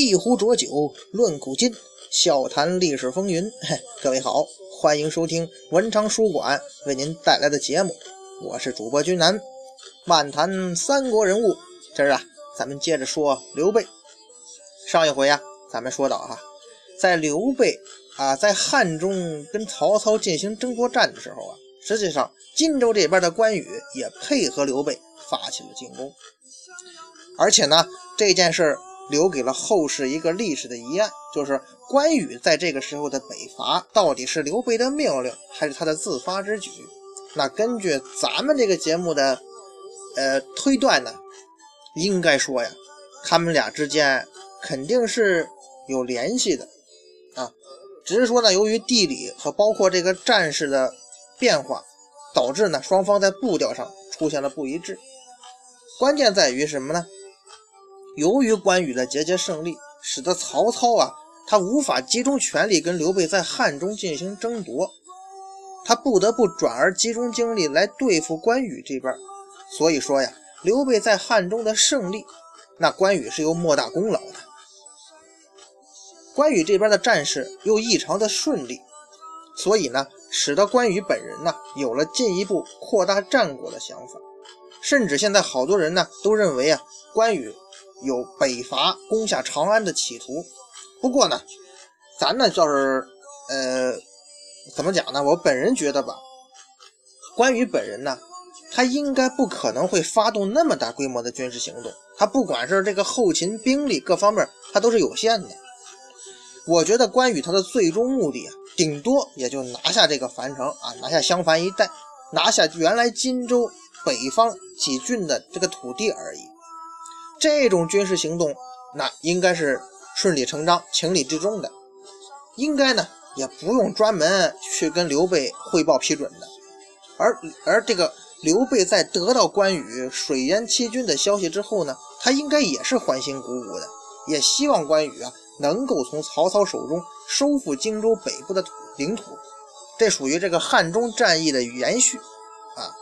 一壶浊酒论古今，笑谈历史风云。嘿，各位好，欢迎收听文昌书馆为您带来的节目，我是主播君南，漫谈三国人物。今儿啊，咱们接着说刘备。上一回啊，咱们说到哈，在刘备啊在汉中跟曹操进行争夺战的时候啊，实际上荆州这边的关羽也配合刘备发起了进攻，而且呢，这件事留给了后世一个历史的疑案，就是关羽在这个时候的北伐到底是刘备的命令还是他的自发之举？那根据咱们这个节目的呃推断呢，应该说呀，他们俩之间。肯定是有联系的啊，只是说呢，由于地理和包括这个战事的变化，导致呢双方在步调上出现了不一致。关键在于什么呢？由于关羽的节节胜利，使得曹操啊，他无法集中全力跟刘备在汉中进行争夺，他不得不转而集中精力来对付关羽这边。所以说呀，刘备在汉中的胜利，那关羽是有莫大功劳的。关羽这边的战事又异常的顺利，所以呢，使得关羽本人呢有了进一步扩大战果的想法，甚至现在好多人呢都认为啊，关羽有北伐攻下长安的企图。不过呢，咱呢就是呃，怎么讲呢？我本人觉得吧，关羽本人呢，他应该不可能会发动那么大规模的军事行动，他不管是这个后勤兵力各方面，他都是有限的。我觉得关羽他的最终目的啊，顶多也就拿下这个樊城啊，拿下襄樊一带，拿下原来荆州北方几郡的这个土地而已。这种军事行动，那应该是顺理成章、情理之中的，应该呢也不用专门去跟刘备汇报批准的。而而这个刘备在得到关羽水淹七军的消息之后呢，他应该也是欢欣鼓舞的，也希望关羽啊。能够从曹操手中收复荆州北部的土领土，这属于这个汉中战役的延续啊。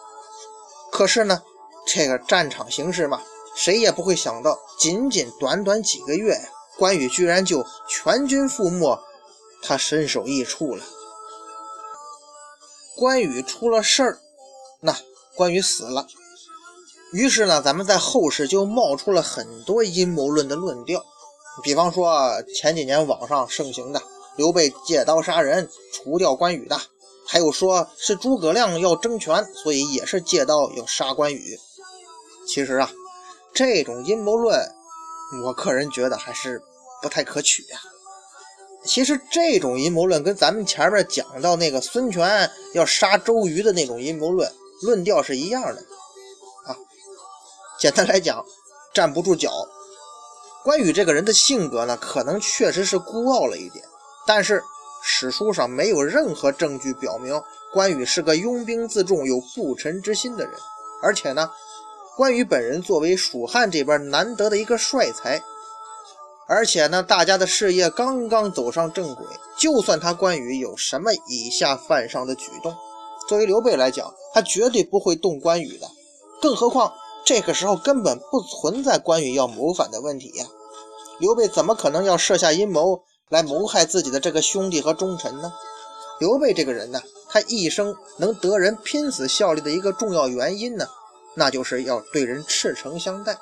可是呢，这个战场形势嘛，谁也不会想到，仅仅短短几个月呀，关羽居然就全军覆没，他身首异处了。关羽出了事儿，那关羽死了。于是呢，咱们在后世就冒出了很多阴谋论的论调。比方说前几年网上盛行的刘备借刀杀人除掉关羽的，还有说是诸葛亮要争权，所以也是借刀要杀关羽。其实啊，这种阴谋论，我个人觉得还是不太可取呀。其实这种阴谋论跟咱们前面讲到那个孙权要杀周瑜的那种阴谋论论调是一样的啊。简单来讲，站不住脚。关羽这个人的性格呢，可能确实是孤傲了一点，但是史书上没有任何证据表明关羽是个拥兵自重、有不臣之心的人。而且呢，关羽本人作为蜀汉这边难得的一个帅才，而且呢，大家的事业刚刚走上正轨，就算他关羽有什么以下犯上的举动，作为刘备来讲，他绝对不会动关羽的。更何况这个时候根本不存在关羽要谋反的问题呀。刘备怎么可能要设下阴谋来谋害自己的这个兄弟和忠臣呢？刘备这个人呢，他一生能得人拼死效力的一个重要原因呢，那就是要对人赤诚相待。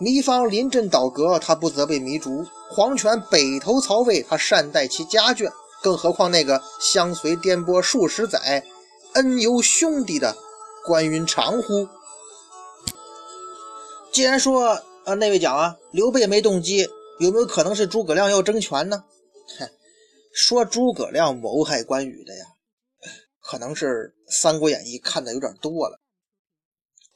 糜芳临阵倒戈，他不责备糜竺；黄权北投曹魏，他善待其家眷。更何况那个相随颠簸数十载、恩由兄弟的关云长乎？既然说。啊，那位讲啊，刘备没动机，有没有可能是诸葛亮要争权呢？嗨，说诸葛亮谋害关羽的呀，可能是《三国演义》看的有点多了。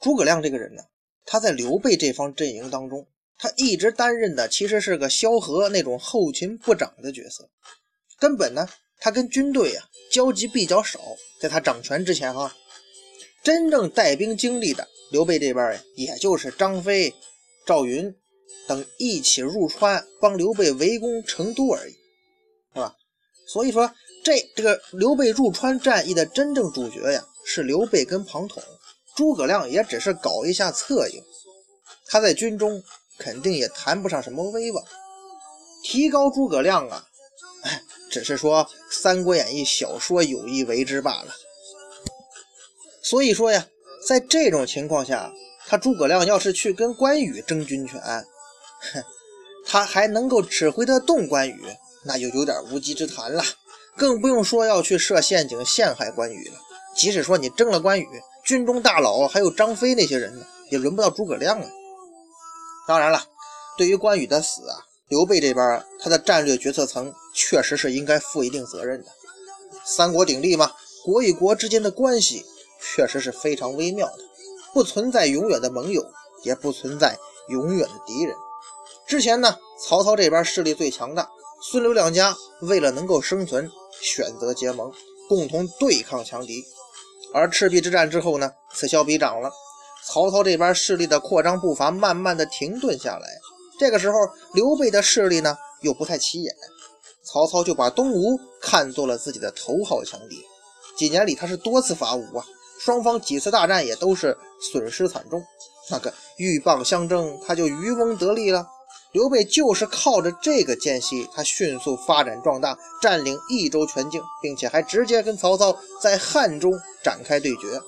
诸葛亮这个人呢，他在刘备这方阵营当中，他一直担任的其实是个萧何那种后勤部长的角色，根本呢，他跟军队啊交集比较少。在他掌权之前哈，真正带兵经历的刘备这边呀，也就是张飞。赵云等一起入川帮刘备围攻成都而已，是吧？所以说，这这个刘备入川战役的真正主角呀，是刘备跟庞统，诸葛亮也只是搞一下策应，他在军中肯定也谈不上什么威望。提高诸葛亮啊，哎，只是说《三国演义》小说有意为之罢了。所以说呀，在这种情况下，他诸葛亮要是去跟关羽争军权，哼，他还能够指挥得动关羽，那就有点无稽之谈了。更不用说要去设陷阱陷害关羽了。即使说你争了关羽，军中大佬还有张飞那些人呢，也轮不到诸葛亮啊。当然了，对于关羽的死啊，刘备这边他的战略决策层确实是应该负一定责任的。三国鼎立嘛，国与国之间的关系确实是非常微妙的，不存在永远的盟友，也不存在永远的敌人。之前呢，曹操这边势力最强大，孙刘两家为了能够生存。选择结盟，共同对抗强敌。而赤壁之战之后呢，此消彼长了。曹操这边势力的扩张步伐慢慢的停顿下来。这个时候，刘备的势力呢又不太起眼，曹操就把东吴看作了自己的头号强敌。几年里他是多次伐吴啊，双方几次大战也都是损失惨重。那个鹬蚌相争，他就渔翁得利了。刘备就是靠着这个间隙，他迅速发展壮大，占领益州全境，并且还直接跟曹操在汉中展开对决。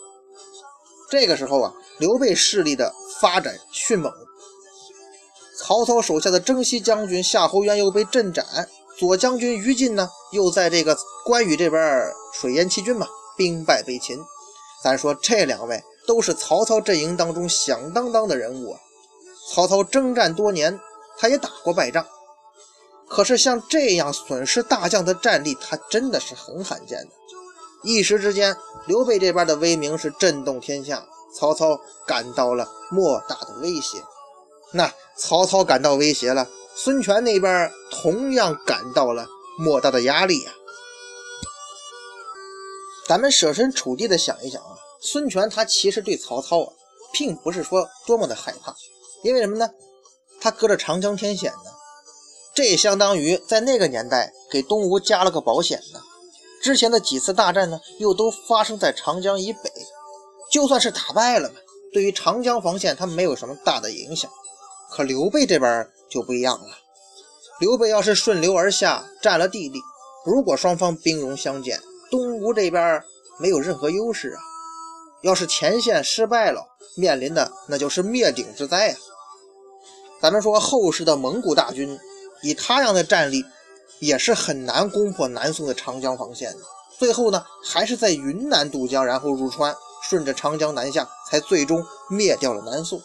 这个时候啊，刘备势力的发展迅猛，曹操手下的征西将军夏侯渊又被镇斩，左将军于禁呢，又在这个关羽这边水淹七军嘛，兵败被擒。咱说这两位都是曹操阵营当中响当当的人物啊。曹操征战多年。他也打过败仗，可是像这样损失大将的战力，他真的是很罕见的。一时之间，刘备这边的威名是震动天下，曹操感到了莫大的威胁。那曹操感到威胁了，孙权那边同样感到了莫大的压力呀。咱们设身处地的想一想啊，孙权他其实对曹操啊，并不是说多么的害怕，因为什么呢？他隔着长江天险呢，这也相当于在那个年代给东吴加了个保险呢。之前的几次大战呢，又都发生在长江以北，就算是打败了嘛，对于长江防线他没有什么大的影响。可刘备这边就不一样了，刘备要是顺流而下占了地利，如果双方兵戎相见，东吴这边没有任何优势啊。要是前线失败了，面临的那就是灭顶之灾啊。咱们说后世的蒙古大军，以他样的战力，也是很难攻破南宋的长江防线的。最后呢，还是在云南渡江，然后入川，顺着长江南下，才最终灭掉了南宋。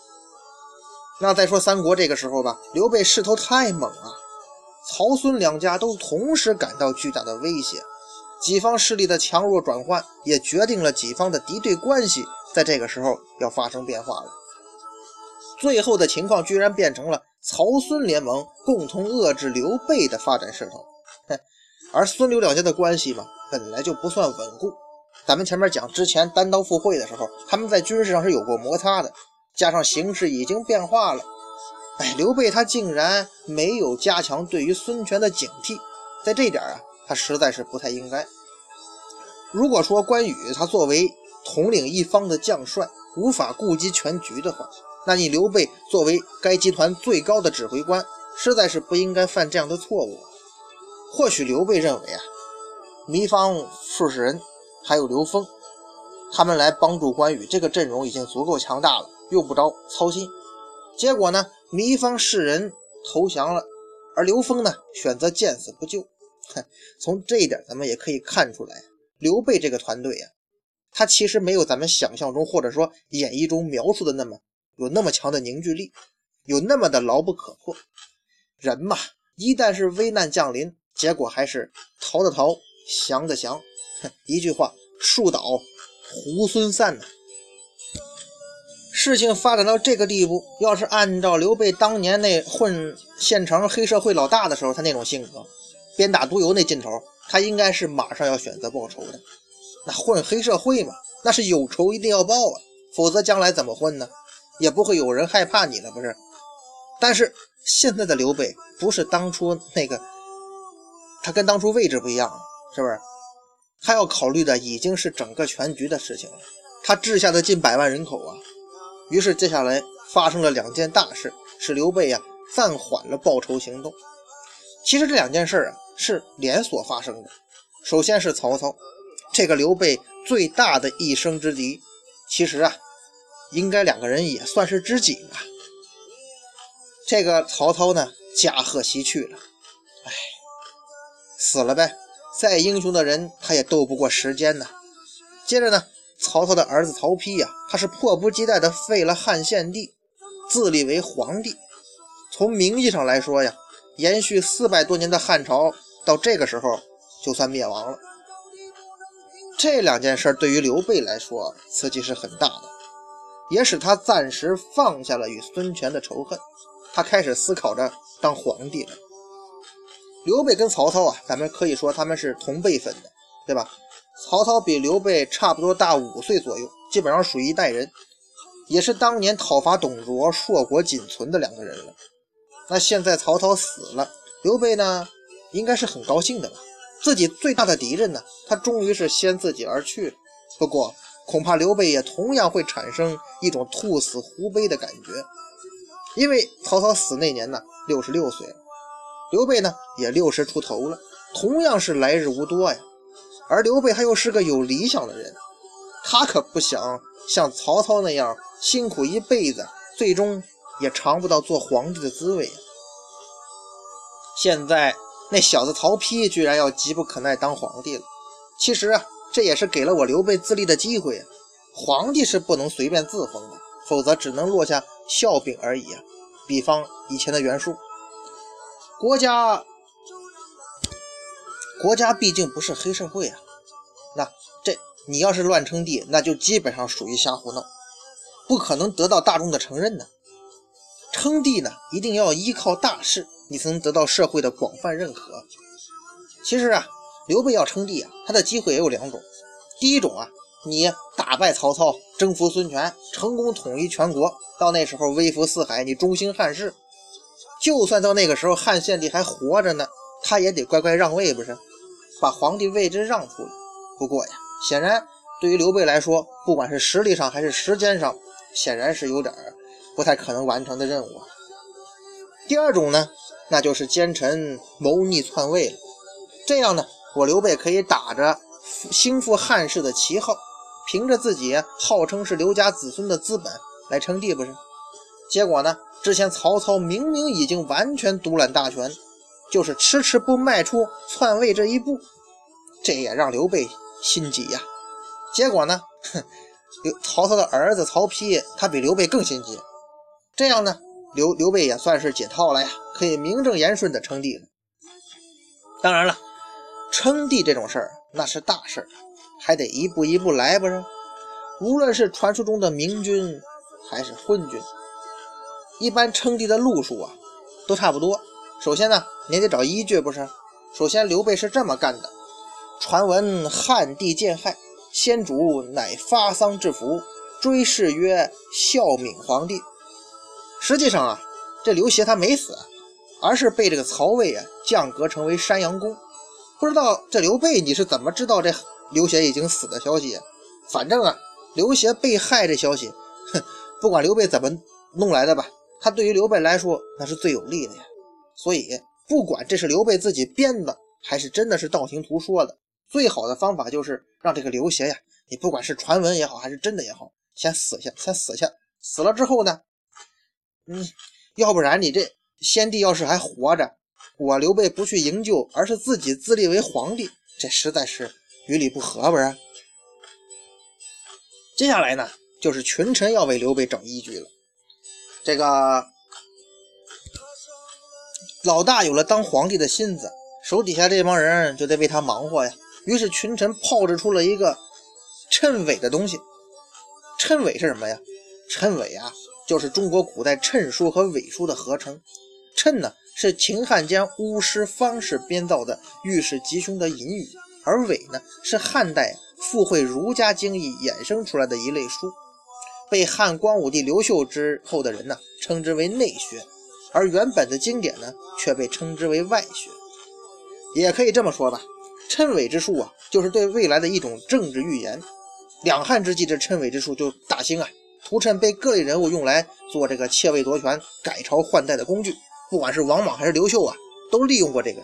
那再说三国这个时候吧，刘备势头太猛了，曹孙两家都同时感到巨大的威胁，几方势力的强弱转换，也决定了几方的敌对关系，在这个时候要发生变化了。最后的情况居然变成了曹孙联盟共同遏制刘备的发展势头，而孙刘两家的关系嘛，本来就不算稳固。咱们前面讲之前单刀赴会的时候，他们在军事上是有过摩擦的，加上形势已经变化了，哎，刘备他竟然没有加强对于孙权的警惕，在这点啊，他实在是不太应该。如果说关羽他作为统领一方的将帅，无法顾及全局的话，那你刘备作为该集团最高的指挥官，实在是不应该犯这样的错误。或许刘备认为啊，糜芳、数士人还有刘封，他们来帮助关羽，这个阵容已经足够强大了，用不着操心。结果呢，糜芳士人投降了，而刘封呢选择见死不救。哼，从这一点咱们也可以看出来，刘备这个团队呀，他其实没有咱们想象中或者说演绎中描述的那么。有那么强的凝聚力，有那么的牢不可破。人嘛，一旦是危难降临，结果还是逃的逃，降的降。哼一句话，树倒猢狲散呐。事情发展到这个地步，要是按照刘备当年那混县城黑社会老大的时候，他那种性格，鞭打督邮那劲头，他应该是马上要选择报仇的。那混黑社会嘛，那是有仇一定要报啊，否则将来怎么混呢？也不会有人害怕你了，不是？但是现在的刘备不是当初那个，他跟当初位置不一样了，是不是？他要考虑的已经是整个全局的事情了。他治下的近百万人口啊，于是接下来发生了两件大事，使刘备呀暂缓了报仇行动。其实这两件事啊是连锁发生的。首先是曹操，这个刘备最大的一生之敌，其实啊，应该两个人也算是知己吧。这个曹操呢，驾鹤西去了，哎，死了呗。再英雄的人，他也斗不过时间呢。接着呢，曹操的儿子曹丕呀，他是迫不及待的废了汉献帝，自立为皇帝。从名义上来说呀，延续四百多年的汉朝，到这个时候就算灭亡了。这两件事对于刘备来说，刺激是很大的，也使他暂时放下了与孙权的仇恨，他开始思考着当皇帝了。刘备跟曹操啊，咱们可以说他们是同辈分的，对吧？曹操比刘备差不多大五岁左右，基本上属于一代人，也是当年讨伐董卓、硕果仅存的两个人了。那现在曹操死了，刘备呢，应该是很高兴的吧？自己最大的敌人呢，他终于是先自己而去了。不过，恐怕刘备也同样会产生一种兔死狐悲的感觉，因为曹操死那年呢，六十六岁。刘备呢也六十出头了，同样是来日无多呀。而刘备他又是个有理想的人，他可不想像曹操那样辛苦一辈子，最终也尝不到做皇帝的滋味。现在那小子曹丕居然要急不可耐当皇帝了，其实啊，这也是给了我刘备自立的机会。皇帝是不能随便自封的，否则只能落下笑柄而已啊。比方以前的袁术。国家，国家毕竟不是黑社会啊。那这你要是乱称帝，那就基本上属于瞎胡闹，不可能得到大众的承认呢。称帝呢，一定要依靠大事，你才能得到社会的广泛认可。其实啊，刘备要称帝啊，他的机会也有两种。第一种啊，你打败曹操，征服孙权，成功统一全国，到那时候威服四海，你中兴汉室。就算到那个时候汉献帝还活着呢，他也得乖乖让位，不是？把皇帝位置让出来。不过呀，显然对于刘备来说，不管是实力上还是时间上，显然是有点不太可能完成的任务。第二种呢，那就是奸臣谋逆篡位了。这样呢，我刘备可以打着兴复汉室的旗号，凭着自己号称是刘家子孙的资本来称帝，不是？结果呢？之前曹操明明已经完全独揽大权，就是迟迟不迈出篡位这一步，这也让刘备心急呀。结果呢，哼，刘曹操的儿子曹丕，他比刘备更心急。这样呢，刘刘备也算是解套了呀，可以名正言顺的称帝了。当然了，称帝这种事儿那是大事儿，还得一步一步来，不是？无论是传说中的明君，还是昏君。一般称帝的路数啊，都差不多。首先呢，你得找依据，不是？首先，刘备是这么干的：传闻汉帝见害，先主乃发丧致福，追谥曰孝敏皇帝。实际上啊，这刘协他没死，而是被这个曹魏啊降格成为山阳公。不知道这刘备你是怎么知道这刘协已经死的消息？反正啊，刘协被害这消息，哼，不管刘备怎么弄来的吧。他对于刘备来说，那是最有利的呀。所以，不管这是刘备自己编的，还是真的是道听途说的，最好的方法就是让这个刘协呀，你不管是传闻也好，还是真的也好，先死下，先死下。死了之后呢，嗯，要不然你这先帝要是还活着，我刘备不去营救，而是自己自立为皇帝，这实在是于理不合，不是？接下来呢，就是群臣要为刘备找依据了。这个老大有了当皇帝的心思，手底下这帮人就得为他忙活呀。于是群臣炮制出了一个谶纬的东西。谶纬是什么呀？谶纬啊，就是中国古代谶书和纬书的合称。谶呢，是秦汉间巫师方士编造的预示吉凶的隐语，而伪呢，是汉代附会儒家经义衍生出来的一类书。被汉光武帝刘秀之后的人呢，称之为内学，而原本的经典呢，却被称之为外学。也可以这么说吧，谶纬之术啊，就是对未来的一种政治预言。两汉之际，这谶纬之术就大兴啊，屠谶被各类人物用来做这个窃位夺权、改朝换代的工具。不管是王莽还是刘秀啊，都利用过这个。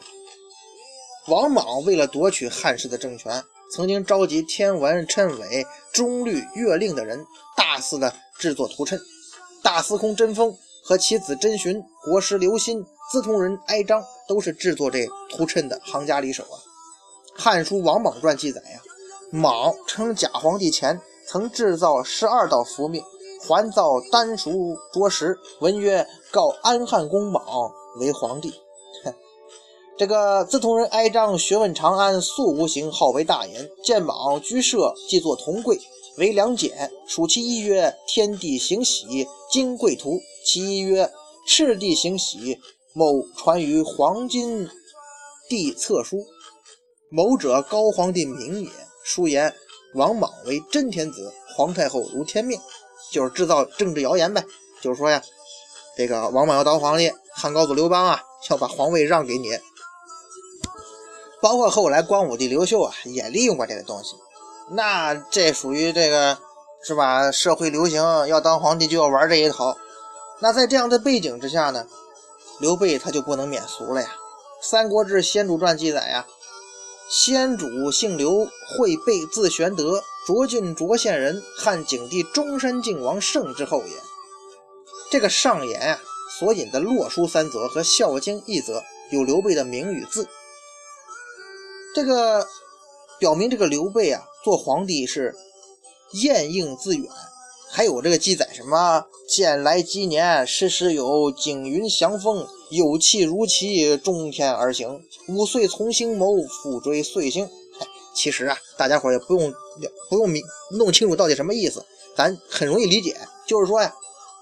王莽为了夺取汉室的政权，曾经召集天文、谶纬、中律、月令的人，大肆的制作图谶。大司空甄丰和其子甄寻、国师刘歆、资同人哀章，都是制作这图谶的行家里手啊。《汉书·王莽传》记载呀，莽称假皇帝前，曾制造十二道符命，还造丹书着石，文曰：“告安汉公莽为皇帝。”这个自同人哀章学问长安，素无形，号为大言。见莽居舍，即作同贵，为良简。属其一曰：“天地行喜，金贵图。”其一曰：“赤地行喜，某传于黄金地册书。”某者高皇帝名也。书言王莽为真天子，皇太后如天命，就是制造政治谣言呗。就是说呀，这个王莽要当皇帝，汉高祖刘邦啊，要把皇位让给你。包括后来光武帝刘秀啊，也利用过这个东西。那这属于这个是吧？社会流行要当皇帝就要玩这一套。那在这样的背景之下呢，刘备他就不能免俗了呀。《三国志·先主传》记载呀，先主姓刘，讳备，字玄德，涿郡涿县人，汉景帝中山靖王胜之后也。这个上言啊，所引的洛书三则和孝经一则，有刘备的名与字。这个表明，这个刘备啊，做皇帝是晏应自远，还有这个记载什么“见来积年，时时有景云祥风，有气如期，中天而行。五岁从星谋，复追岁星。”其实啊，大家伙也不用不用明弄清楚到底什么意思，咱很容易理解，就是说呀，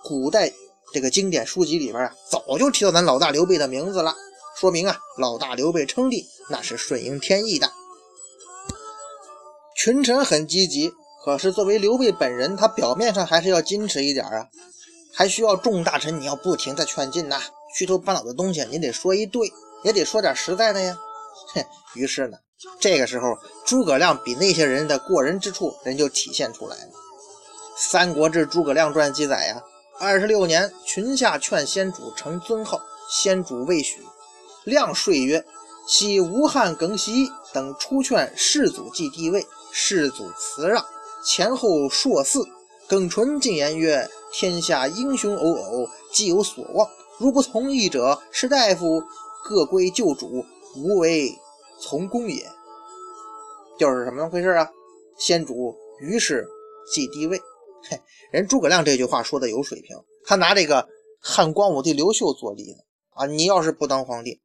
古代这个经典书籍里边啊，早就提到咱老大刘备的名字了。说明啊，老大刘备称帝那是顺应天意的。群臣很积极，可是作为刘备本人，他表面上还是要矜持一点啊，还需要众大臣你要不停的劝进呐，虚头巴脑的东西你得说一对，也得说点实在的呀。哼，于是呢，这个时候诸葛亮比那些人的过人之处，人就体现出来了。《三国志·诸葛亮传》记载呀，二十六年，群下劝先主成尊号，先主未许。亮说曰：“昔吴汉耿习等出劝世祖继帝位，世祖辞让，前后硕嗣。耿纯进言曰：‘天下英雄偶偶，既有所望。如不从义者，士大夫各归旧主，无为从公也。’就是什么回事啊？先主于是继帝位。嘿，人诸葛亮这句话说的有水平，他拿这个汉光武帝刘秀做例子啊。你要是不当皇帝。”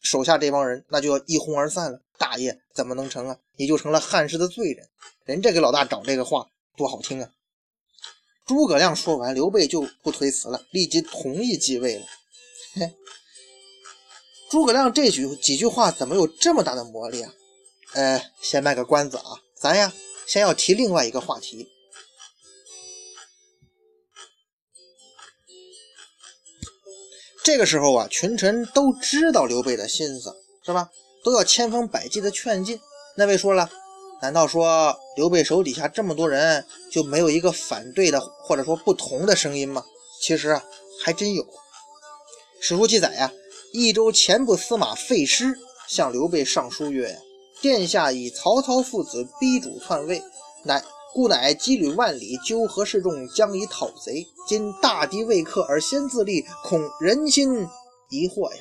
手下这帮人那就要一哄而散了，大业怎么能成啊？你就成了汉室的罪人。人这个老大找这个话多好听啊！诸葛亮说完，刘备就不推辞了，立即同意继位了。嘿，诸葛亮这句几句话怎么有这么大的魔力啊？呃，先卖个关子啊，咱呀先要提另外一个话题。这个时候啊，群臣都知道刘备的心思，是吧？都要千方百计的劝进。那位说了，难道说刘备手底下这么多人就没有一个反对的，或者说不同的声音吗？其实啊，还真有。史书记载呀，益州前部司马费师向刘备上书曰：“殿下以曹操父子逼主篡位，乃。”故乃羁旅万里，纠合示众，将以讨贼。今大敌未克而先自立，恐人心疑惑呀。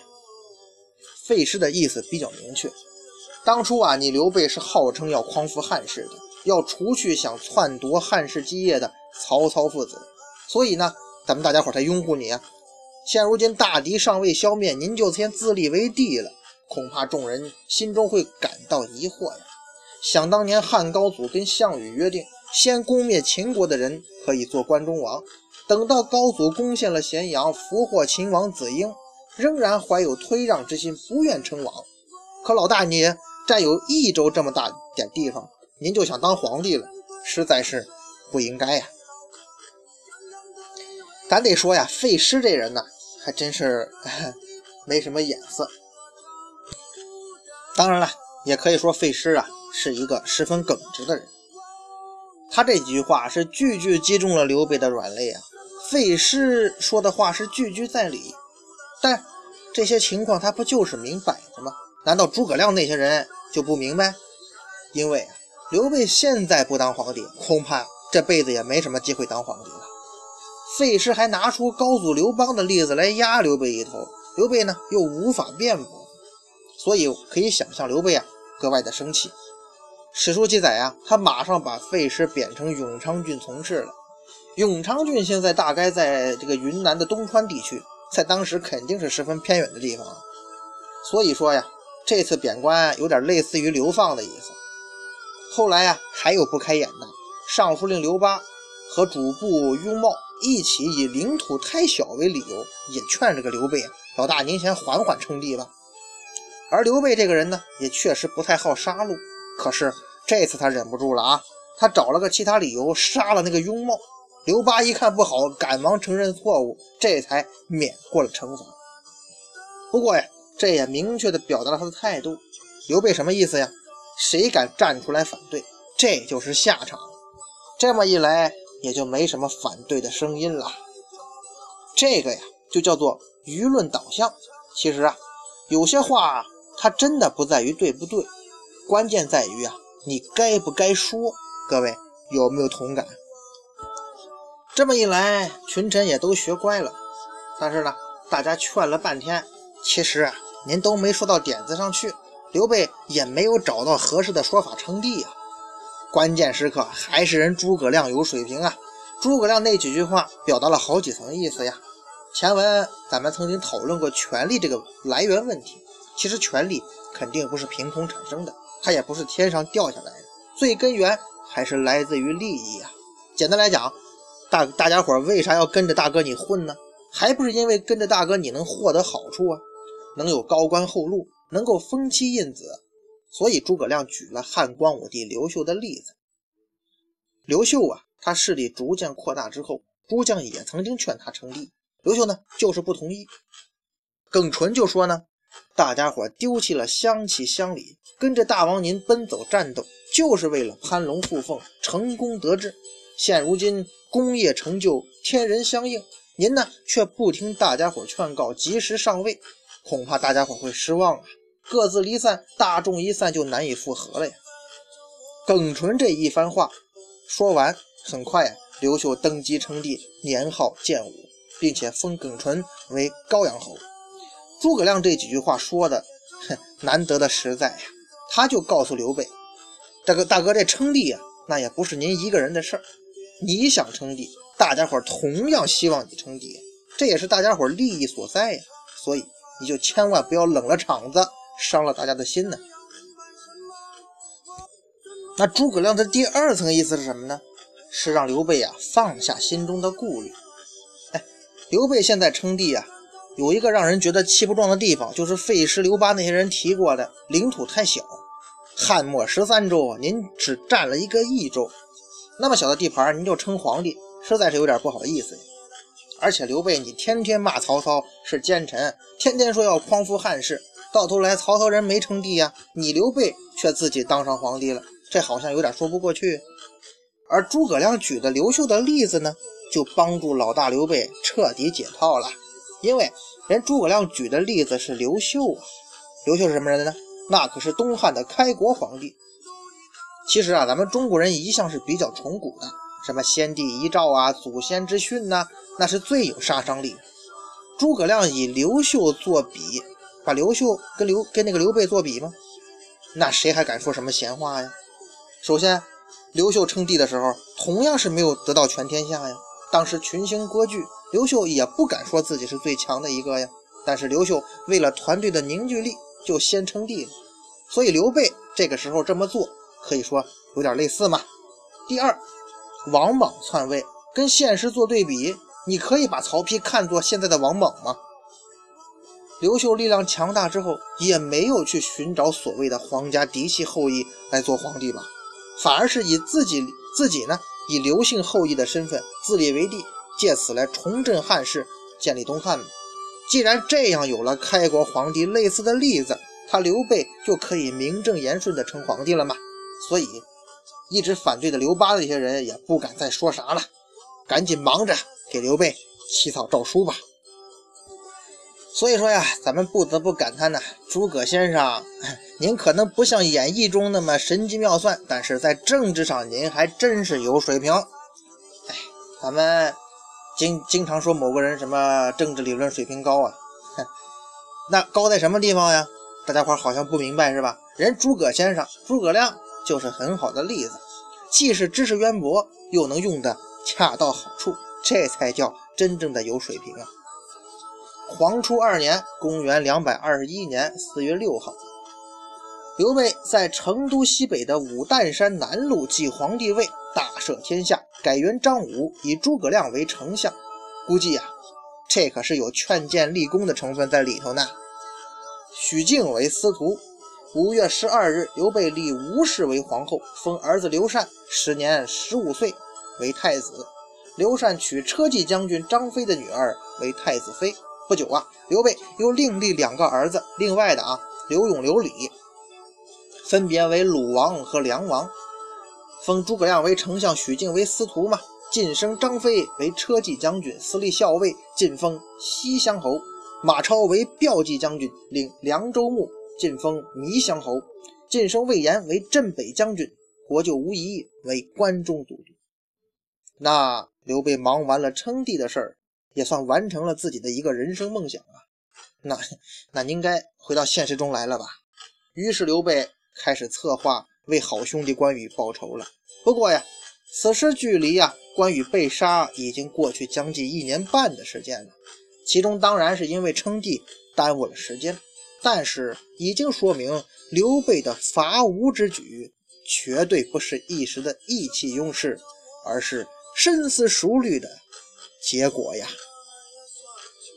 费师的意思比较明确，当初啊，你刘备是号称要匡扶汉室的，要除去想篡夺汉室基业的曹操父子，所以呢，咱们大家伙才拥护你啊。现如今大敌尚未消灭，您就先自立为帝了，恐怕众人心中会感到疑惑呀。想当年汉高祖跟项羽约定。先攻灭秦国的人可以做关中王，等到高祖攻陷了咸阳，俘获秦王子婴，仍然怀有推让之心，不愿称王。可老大，你占有益州这么大点地方，您就想当皇帝了，实在是不应该呀。咱得说呀，费师这人呢，还真是没什么眼色。当然了，也可以说费师啊，是一个十分耿直的人。他这几句话是句句击中了刘备的软肋啊！费师说的话是句句在理，但这些情况他不就是明摆着吗？难道诸葛亮那些人就不明白？因为啊，刘备现在不当皇帝，恐怕这辈子也没什么机会当皇帝了。费师还拿出高祖刘邦的例子来压刘备一头，刘备呢又无法辩驳，所以可以想象刘备啊格外的生气。史书记载啊，他马上把费师贬成永昌郡从事了。永昌郡现在大概在这个云南的东川地区，在当时肯定是十分偏远的地方。所以说呀。这次贬官有点类似于流放的意思。后来呀，还有不开眼的，上书令刘巴和主簿雍茂一起以领土太小为理由，也劝这个刘备老大您先缓缓称帝吧。而刘备这个人呢，也确实不太好杀戮。可是这次他忍不住了啊，他找了个其他理由杀了那个雍茂。刘巴一看不好，赶忙承认错误，这才免过了惩罚。不过呀。这也明确地表达了他的态度。刘备什么意思呀？谁敢站出来反对，这就是下场。这么一来，也就没什么反对的声音了。这个呀，就叫做舆论导向。其实啊，有些话它真的不在于对不对，关键在于啊，你该不该说。各位有没有同感？这么一来，群臣也都学乖了。但是呢，大家劝了半天。其实啊，您都没说到点子上去，刘备也没有找到合适的说法称帝啊。关键时刻还是人诸葛亮有水平啊。诸葛亮那几句话表达了好几层意思呀。前文咱们曾经讨论过权力这个来源问题，其实权力肯定不是凭空产生的，它也不是天上掉下来的，最根源还是来自于利益啊。简单来讲，大大家伙为啥要跟着大哥你混呢？还不是因为跟着大哥你能获得好处啊。能有高官厚禄，能够封妻印子，所以诸葛亮举了汉光武帝刘秀的例子。刘秀啊，他势力逐渐扩大之后，诸将也曾经劝他称帝，刘秀呢就是不同意。耿纯就说呢，大家伙丢弃了乡戚乡里，跟着大王您奔走战斗，就是为了攀龙附凤、成功得志。现如今功业成就，天人相应，您呢却不听大家伙劝告，及时上位。恐怕大家伙会失望啊！各自离散，大众一散就难以复合了呀。耿纯这一番话说完，很快呀，刘秀登基称帝，年号建武，并且封耿纯为高阳侯。诸葛亮这几句话说的，哼，难得的实在呀。他就告诉刘备：“这个大哥，这称帝呀，那也不是您一个人的事儿。你想称帝，大家伙同样希望你称帝，这也是大家伙利益所在呀。所以。”你就千万不要冷了场子，伤了大家的心呢。那诸葛亮的第二层意思是什么呢？是让刘备啊放下心中的顾虑。哎，刘备现在称帝啊，有一个让人觉得气不壮的地方，就是费时、刘巴那些人提过的领土太小。汉末十三州，您只占了一个益州，那么小的地盘，您就称皇帝，实在是有点不好意思。而且刘备，你天天骂曹操是奸臣，天天说要匡扶汉室，到头来曹操人没称帝呀，你刘备却自己当上皇帝了，这好像有点说不过去。而诸葛亮举的刘秀的例子呢，就帮助老大刘备彻底解套了，因为人诸葛亮举的例子是刘秀啊，刘秀是什么人呢？那可是东汉的开国皇帝。其实啊，咱们中国人一向是比较崇古的。什么先帝遗诏啊，祖先之训呐，那是最有杀伤力。诸葛亮以刘秀作比，把刘秀跟刘跟那个刘备作比吗？那谁还敢说什么闲话呀？首先，刘秀称帝的时候，同样是没有得到全天下呀。当时群星割据，刘秀也不敢说自己是最强的一个呀。但是刘秀为了团队的凝聚力，就先称帝了。所以刘备这个时候这么做，可以说有点类似嘛。第二。王莽篡位跟现实做对比，你可以把曹丕看作现在的王莽吗？刘秀力量强大之后，也没有去寻找所谓的皇家嫡系后裔来做皇帝吧，反而是以自己自己呢，以刘姓后裔的身份自立为帝，借此来重振汉室，建立东汉。既然这样有了开国皇帝类似的例子，他刘备就可以名正言顺的称皇帝了吗？所以。一直反对的刘巴的这些人也不敢再说啥了，赶紧忙着给刘备起草诏书吧。所以说呀，咱们不得不感叹呐，诸葛先生，您可能不像演义中那么神机妙算，但是在政治上您还真是有水平。哎，咱们经经常说某个人什么政治理论水平高啊，那高在什么地方呀？大家伙好像不明白是吧？人诸葛先生诸葛亮就是很好的例子，既是知识渊博，又能用的恰到好处，这才叫真正的有水平啊。黄初二年，公元两百二十一年四月六号，刘备在成都西北的五担山南路继皇帝位，大赦天下，改元张武，以诸葛亮为丞相。估计呀，这可是有劝谏立功的成分在里头呢。许靖为司徒。五月十二日，刘备立吴氏为皇后，封儿子刘禅，时年十五岁，为太子。刘禅娶车骑将军张飞的女儿为太子妃。不久啊，刘备又另立两个儿子，另外的啊，刘永、刘礼，分别为鲁王和梁王，封诸葛亮为丞相，许靖为司徒嘛。晋升张飞为车骑将军、司隶校尉，晋封西乡侯。马超为骠骑将军，领凉州牧，晋封弥乡侯。晋升魏延为镇北将军，国舅吴仪为关中都督。那刘备忙完了称帝的事儿。也算完成了自己的一个人生梦想啊，那那应该回到现实中来了吧？于是刘备开始策划为好兄弟关羽报仇了。不过呀，此时距离呀关羽被杀已经过去将近一年半的时间了，其中当然是因为称帝耽误了时间，但是已经说明刘备的伐吴之举绝对不是一时的意气用事，而是深思熟虑的。结果呀。